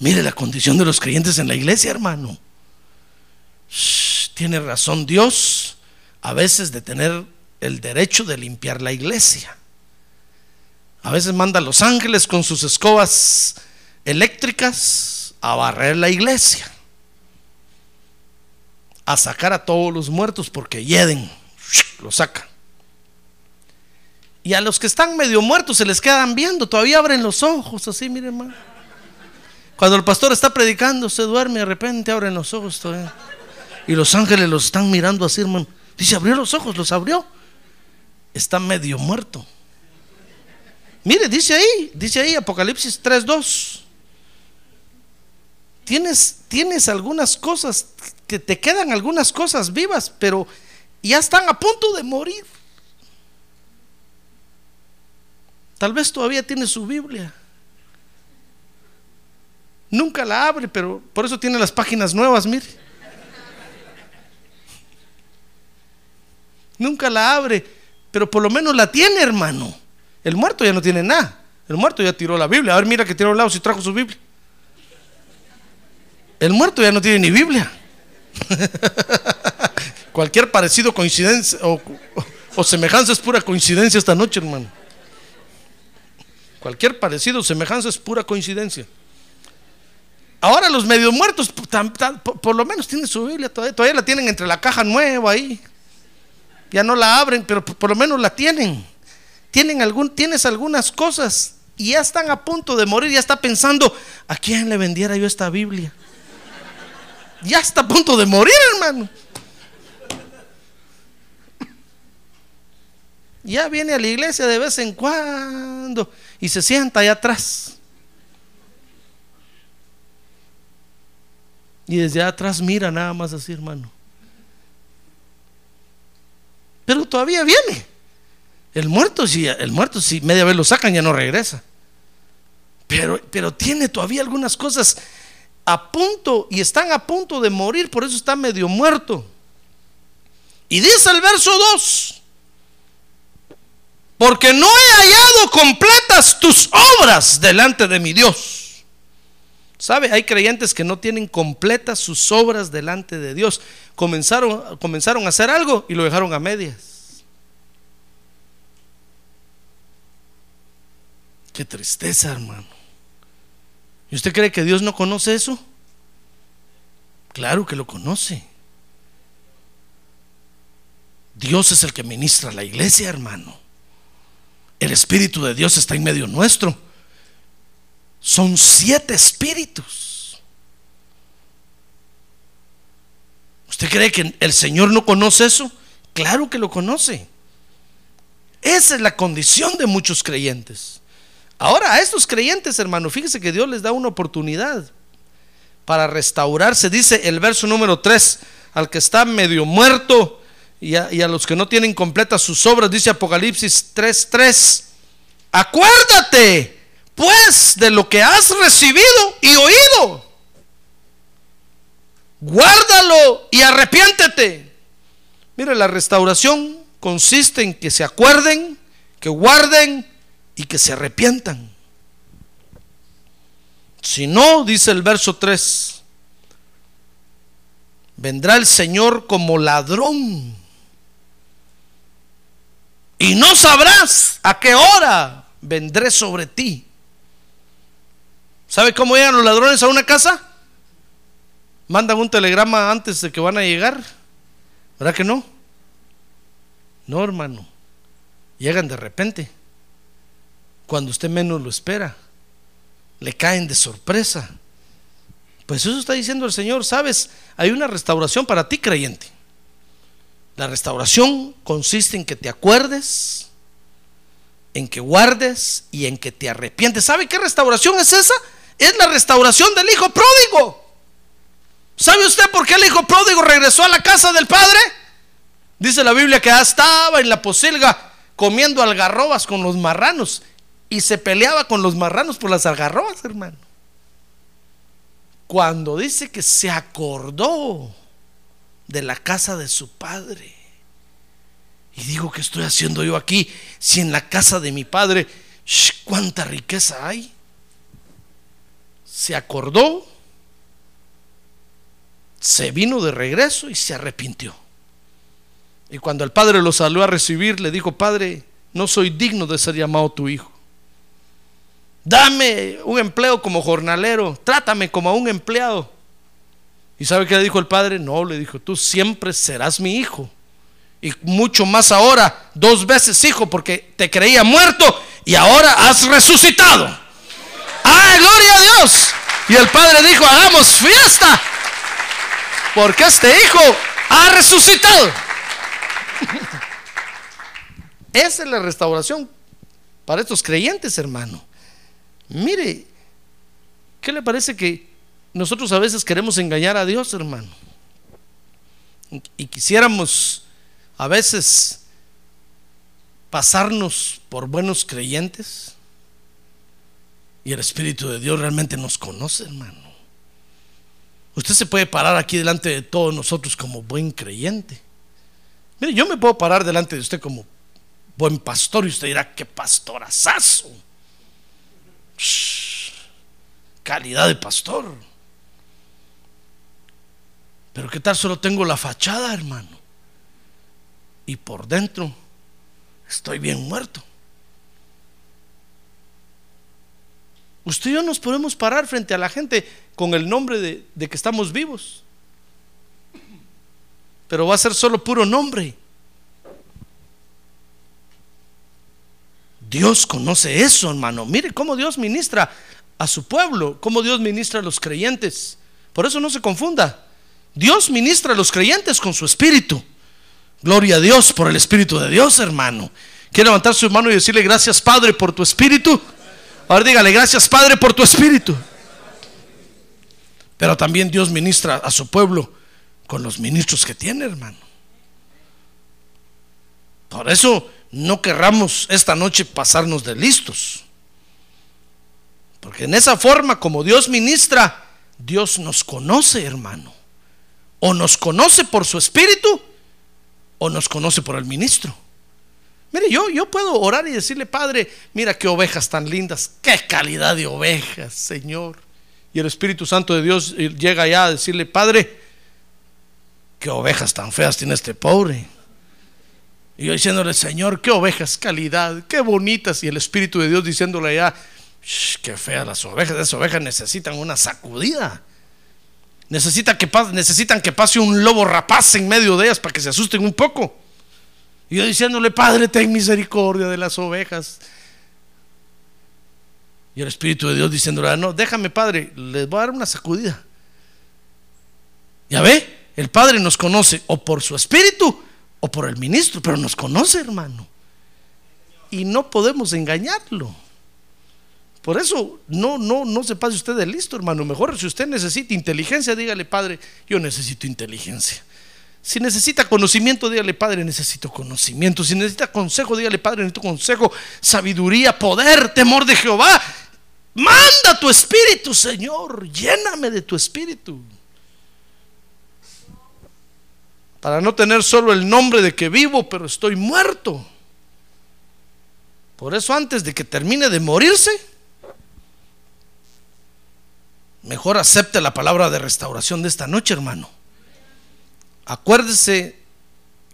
Mire la condición de los creyentes en la iglesia, hermano. tiene razón Dios a veces de tener el derecho de limpiar la iglesia. A veces manda a los ángeles con sus escobas eléctricas a barrer la iglesia, a sacar a todos los muertos porque yeden, lo saca. Y a los que están medio muertos se les quedan viendo, todavía abren los ojos así, miren, hermano. Cuando el pastor está predicando, se duerme, de repente abren los ojos todavía. Y los ángeles los están mirando así, hermano. Dice, abrió los ojos, los abrió. Está medio muerto. Mire, dice ahí, dice ahí Apocalipsis 3.2. Tienes, tienes algunas cosas, que te quedan algunas cosas vivas, pero ya están a punto de morir. Tal vez todavía tiene su Biblia. Nunca la abre, pero por eso tiene las páginas nuevas, mire. Nunca la abre, pero por lo menos la tiene, hermano. El muerto ya no tiene nada. El muerto ya tiró la Biblia. A ver, mira que tiró un lado si trajo su Biblia. El muerto ya no tiene ni Biblia. [laughs] Cualquier parecido, coincidencia o, o, semejanza es pura coincidencia esta noche, hermano. Cualquier parecido, semejanza es pura coincidencia. Ahora los medio muertos, por, lo menos tienen su Biblia, todavía, la tienen entre la caja nueva ahí. Ya no la abren, pero por, lo menos la tienen. Tienen algún, tienes algunas cosas y ya están a punto de morir, ya está pensando, ¿a quién le vendiera yo esta Biblia? Ya está a punto de morir, hermano. Ya viene a la iglesia de vez en cuando y se sienta allá atrás. Y desde atrás mira nada más así, hermano. Pero todavía viene. El muerto, si el muerto, si media vez lo sacan, ya no regresa. Pero, pero tiene todavía algunas cosas a punto y están a punto de morir, por eso está medio muerto. Y dice el verso 2: Porque no he hallado completas tus obras delante de mi Dios. ¿Sabe? Hay creyentes que no tienen completas sus obras delante de Dios. Comenzaron, comenzaron a hacer algo y lo dejaron a medias. Qué tristeza, hermano. ¿Y usted cree que Dios no conoce eso? Claro que lo conoce. Dios es el que ministra la iglesia, hermano. El Espíritu de Dios está en medio nuestro. Son siete espíritus. ¿Usted cree que el Señor no conoce eso? Claro que lo conoce. Esa es la condición de muchos creyentes. Ahora, a estos creyentes, hermano, fíjese que Dios les da una oportunidad para restaurarse. Dice el verso número 3, al que está medio muerto y a, y a los que no tienen completas sus obras, dice Apocalipsis 3:3, acuérdate pues de lo que has recibido y oído. Guárdalo y arrepiéntete. Mire, la restauración consiste en que se acuerden, que guarden y que se arrepientan. Si no, dice el verso 3, vendrá el Señor como ladrón. Y no sabrás a qué hora vendré sobre ti. ¿Sabe cómo llegan los ladrones a una casa? Mandan un telegrama antes de que van a llegar. ¿Verdad que no? No, hermano. Llegan de repente. Cuando usted menos lo espera. Le caen de sorpresa. Pues eso está diciendo el Señor. Sabes, hay una restauración para ti, creyente. La restauración consiste en que te acuerdes, en que guardes y en que te arrepientes. ¿Sabe qué restauración es esa? Es la restauración del hijo pródigo. ¿Sabe usted por qué el hijo pródigo regresó a la casa del padre? Dice la Biblia que ya estaba en la posilga comiendo algarrobas con los marranos y se peleaba con los marranos por las algarrobas, hermano. Cuando dice que se acordó de la casa de su padre. Y digo, ¿qué estoy haciendo yo aquí? Si en la casa de mi padre, cuánta riqueza hay. Se acordó, se vino de regreso y se arrepintió. Y cuando el padre lo salió a recibir, le dijo, Padre, no soy digno de ser llamado tu hijo. Dame un empleo como jornalero, trátame como a un empleado. ¿Y sabe qué le dijo el padre? No, le dijo, tú siempre serás mi hijo. Y mucho más ahora, dos veces hijo, porque te creía muerto y ahora has resucitado. ¡Ah, gloria a Dios! Y el padre dijo, hagamos fiesta, porque este hijo ha resucitado. [laughs] Esa es la restauración para estos creyentes, hermano. Mire, ¿qué le parece que nosotros a veces queremos engañar a Dios, hermano? Y quisiéramos a veces pasarnos por buenos creyentes. Y el Espíritu de Dios realmente nos conoce, hermano. Usted se puede parar aquí delante de todos nosotros como buen creyente. Mire, yo me puedo parar delante de usted como buen pastor y usted dirá, qué pastorazazo. calidad de pastor. Pero qué tal solo tengo la fachada, hermano. Y por dentro estoy bien muerto. Usted y yo nos podemos parar frente a la gente con el nombre de, que estamos vivos pero va a ser solo puro nombre. Dios conoce eso, hermano. Mire cómo Dios ministra a su pueblo, cómo Dios ministra a los creyentes. Por eso no se confunda. Dios ministra a los creyentes con su espíritu. Gloria a Dios por el espíritu de Dios, hermano. Quiere levantar su mano y decirle gracias, Padre, por tu espíritu. Ahora dígale gracias, Padre, por tu espíritu. Pero también Dios ministra a su pueblo con los ministros que tiene, hermano. Por eso no querramos esta noche pasarnos de listos. Porque en esa forma como Dios ministra, Dios nos conoce, hermano. O nos conoce por su espíritu o nos conoce por el ministro. Mire, yo, yo puedo orar y decirle, Padre, mira qué ovejas tan lindas, qué calidad de ovejas, Señor. Y el Espíritu Santo de Dios llega allá a decirle, Padre, qué ovejas tan feas tiene este pobre. Y yo diciéndole, Señor, qué ovejas, calidad, qué bonitas. Y el Espíritu de Dios diciéndole ya, qué feas las ovejas. Esas ovejas necesitan una sacudida. Necesita que necesitan que pase un lobo rapaz en medio de ellas para que se asusten un poco. Y yo diciéndole, Padre, ten misericordia de las ovejas. Y el Espíritu de Dios diciéndole, no, déjame, Padre, les voy a dar una sacudida. ¿Ya ve? El Padre nos conoce o por su espíritu o por el ministro, pero nos conoce, hermano. Y no podemos engañarlo. Por eso no, no, no se pase usted de listo, hermano. Mejor si usted necesita inteligencia, dígale, Padre, yo necesito inteligencia. Si necesita conocimiento, dígale, Padre, necesito conocimiento. Si necesita consejo, dígale, Padre, necesito consejo, sabiduría, poder, temor de Jehová. Manda tu espíritu, Señor. Lléname de tu espíritu para no tener solo el nombre de que vivo, pero estoy muerto. Por eso antes de que termine de morirse, Mejor acepte la palabra de restauración de esta noche, hermano. Acuérdese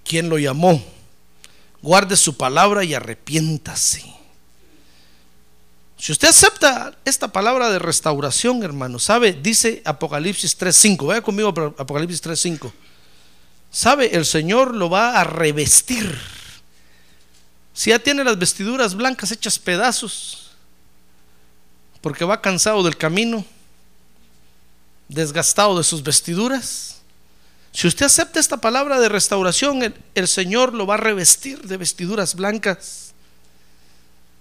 quién lo llamó. Guarde su palabra y arrepiéntase. Si usted acepta esta palabra de restauración, hermano, sabe, dice Apocalipsis 3.5, vaya conmigo Apocalipsis 3.5. Sabe, el Señor lo va a revestir. Si ya tiene las vestiduras blancas hechas pedazos, porque va cansado del camino, desgastado de sus vestiduras. Si usted acepta esta palabra de restauración, el, Señor lo va a revestir de vestiduras blancas.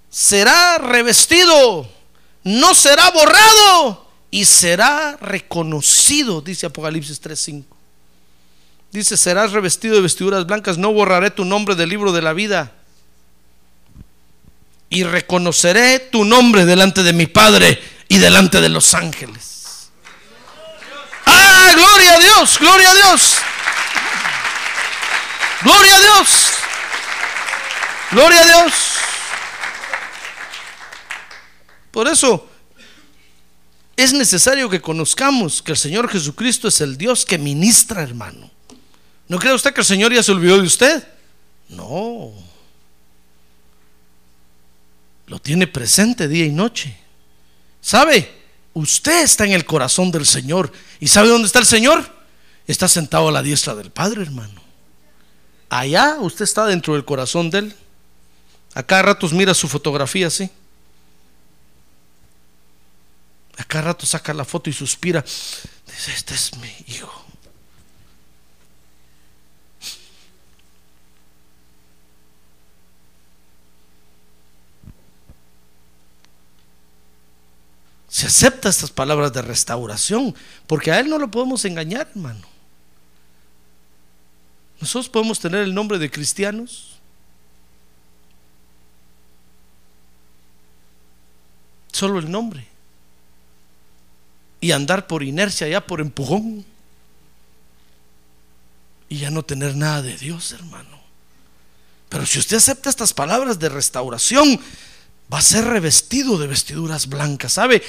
Será revestido, no será borrado y será reconocido, dice Apocalipsis 3:5. Dice, serás revestido de vestiduras blancas, no borraré tu nombre del libro de la vida. Y reconoceré tu nombre delante de mi Padre y delante de los ángeles. ¡Ah, gloria a Dios! ¡Gloria a Dios! ¡Gloria a Dios! ¡Gloria a Dios! Por eso es necesario que conozcamos que el Señor Jesucristo es el Dios que ministra, hermano. ¿No cree usted que el Señor ya se olvidó de usted? No. Lo tiene presente día y noche. ¿Sabe? Usted está en el corazón del Señor. ¿Y sabe dónde está el Señor? Está sentado a la diestra del Padre, hermano. Allá usted está dentro del corazón de Él. A cada ratos mira su fotografía así. A cada rato saca la foto y suspira. Dice, este es mi hijo. Se acepta estas palabras de restauración, porque a Él no lo podemos engañar, hermano. Nosotros podemos tener el nombre de cristianos. Solo el nombre. Y andar por inercia, ya por empujón. Y ya no tener nada de Dios, hermano. Pero si usted acepta estas palabras de restauración, va a ser revestido de vestiduras blancas. ¿Sabe?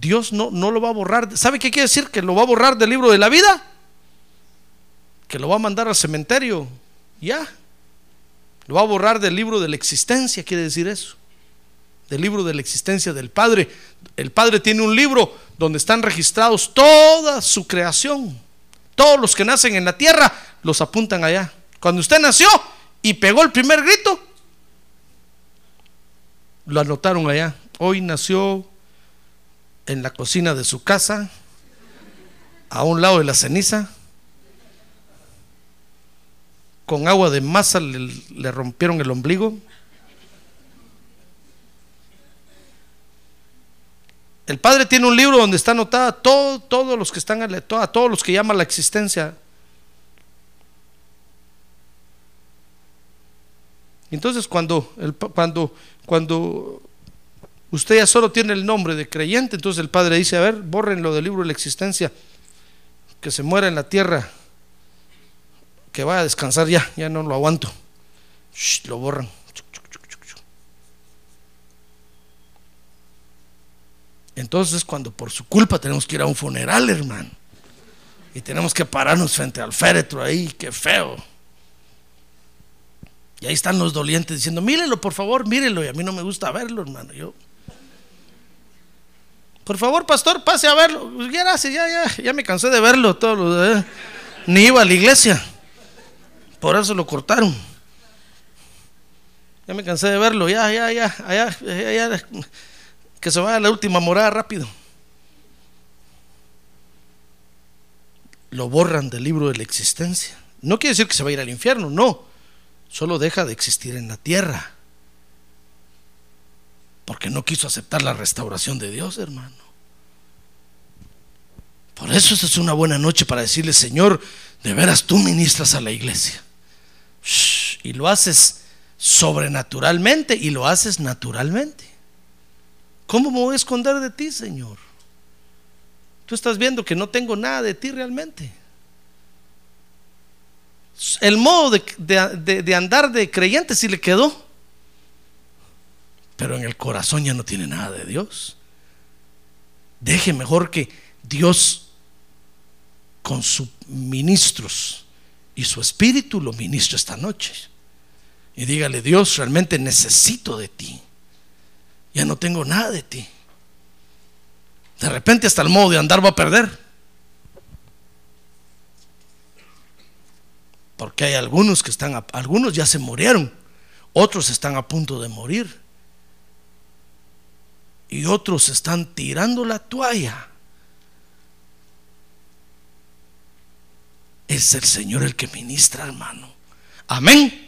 Dios no, no lo va a borrar. ¿Sabe qué quiere decir? Que lo va a borrar del libro de la vida. Que lo va a mandar al cementerio. Ya. Lo va a borrar del libro de la existencia, quiere decir eso. Del libro de la existencia del Padre. El Padre tiene un libro donde están registrados toda su creación. Todos los que nacen en la tierra los apuntan allá. Cuando usted nació y pegó el primer grito, lo anotaron allá. Hoy nació en la cocina de su casa, a un lado de la ceniza, con agua de masa le, rompieron el ombligo. El Padre tiene un libro donde está anotada todo, todos los que están a todos los que llama la existencia. Entonces cuando, el, cuando cuando usted ya solo tiene el nombre de creyente, entonces el Padre dice, a ver, bórrenlo del libro de la existencia, que se muera en la tierra, que vaya a descansar ya, ya no lo aguanto. lo borran. Entonces cuando por su culpa tenemos que ir a un funeral, hermano, y tenemos que pararnos frente al féretro ahí, qué feo. Y ahí están los dolientes diciendo, mírenlo, por favor, mírenlo. Y a mí no me gusta verlo, hermano. Yo, por favor, pastor, pase a verlo. Pues, gracias, ya, ya, ya me cansé de verlo. Todo eh. Ni iba a la iglesia. Por eso lo cortaron. Ya me cansé de verlo. Ya, ya, ya, ya, ya, ya que se vaya a la última morada rápido. Lo borran del libro de la existencia. No quiere decir que se va a ir al infierno, no solo deja de existir en la tierra. Porque no quiso aceptar la restauración de Dios, hermano. Por eso esta es una buena noche para decirle, Señor, de veras tú ministras a la iglesia. y lo haces sobrenaturalmente y lo haces naturalmente. ¿Cómo me voy a esconder de ti, Señor? Tú estás viendo que no tengo nada de ti realmente el modo de, andar de creyente sí le quedó, pero en el corazón ya no tiene nada de Dios. Deje mejor que Dios con sus ministros y su espíritu lo ministra esta noche. Y dígale, Dios, realmente necesito de ti. Ya no tengo nada de ti. De repente hasta el modo de andar va a perder. Porque hay algunos que están, algunos ya se murieron, otros están a punto de morir. Y otros están tirando la toalla. Es el Señor el que ministra, hermano. Amén.